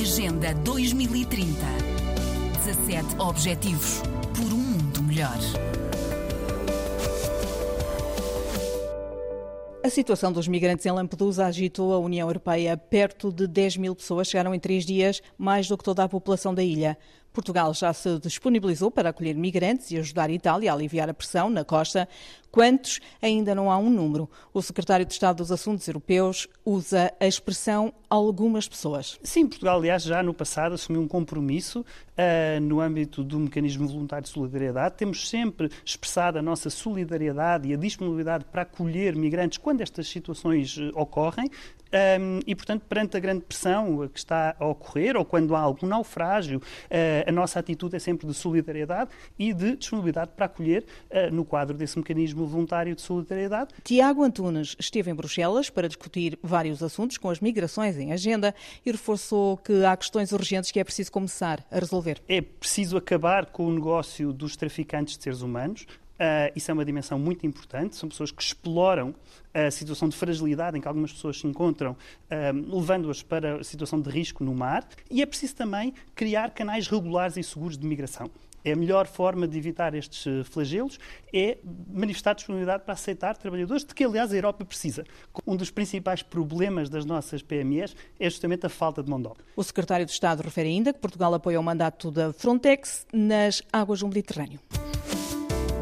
Agenda 2030. 17 Objetivos por um mundo melhor. A situação dos migrantes em Lampedusa agitou a União Europeia. Perto de 10 mil pessoas chegaram em três dias, mais do que toda a população da ilha. Portugal já se disponibilizou para acolher migrantes e ajudar a Itália a aliviar a pressão na costa. Quantos? Ainda não há um número. O secretário de Estado dos Assuntos Europeus usa a expressão algumas pessoas. Sim, Portugal, aliás, já no passado assumiu um compromisso uh, no âmbito do mecanismo voluntário de solidariedade. Temos sempre expressado a nossa solidariedade e a disponibilidade para acolher migrantes quando estas situações uh, ocorrem. Um, e, portanto, perante a grande pressão que está a ocorrer, ou quando há algum naufrágio, uh, a nossa atitude é sempre de solidariedade e de disponibilidade para acolher uh, no quadro desse mecanismo voluntário de solidariedade. Tiago Antunes esteve em Bruxelas para discutir vários assuntos com as migrações em agenda e reforçou que há questões urgentes que é preciso começar a resolver. É preciso acabar com o negócio dos traficantes de seres humanos, Uh, isso é uma dimensão muito importante. São pessoas que exploram a situação de fragilidade em que algumas pessoas se encontram, uh, levando-as para a situação de risco no mar. E é preciso também criar canais regulares e seguros de migração. É a melhor forma de evitar estes eh, flagelos é manifestar disponibilidade para aceitar trabalhadores, de que, aliás, a Europa precisa. Um dos principais problemas das nossas PMEs é justamente a falta de mão de obra. O secretário de Estado refere ainda que Portugal apoia o mandato da Frontex nas águas do Mediterrâneo.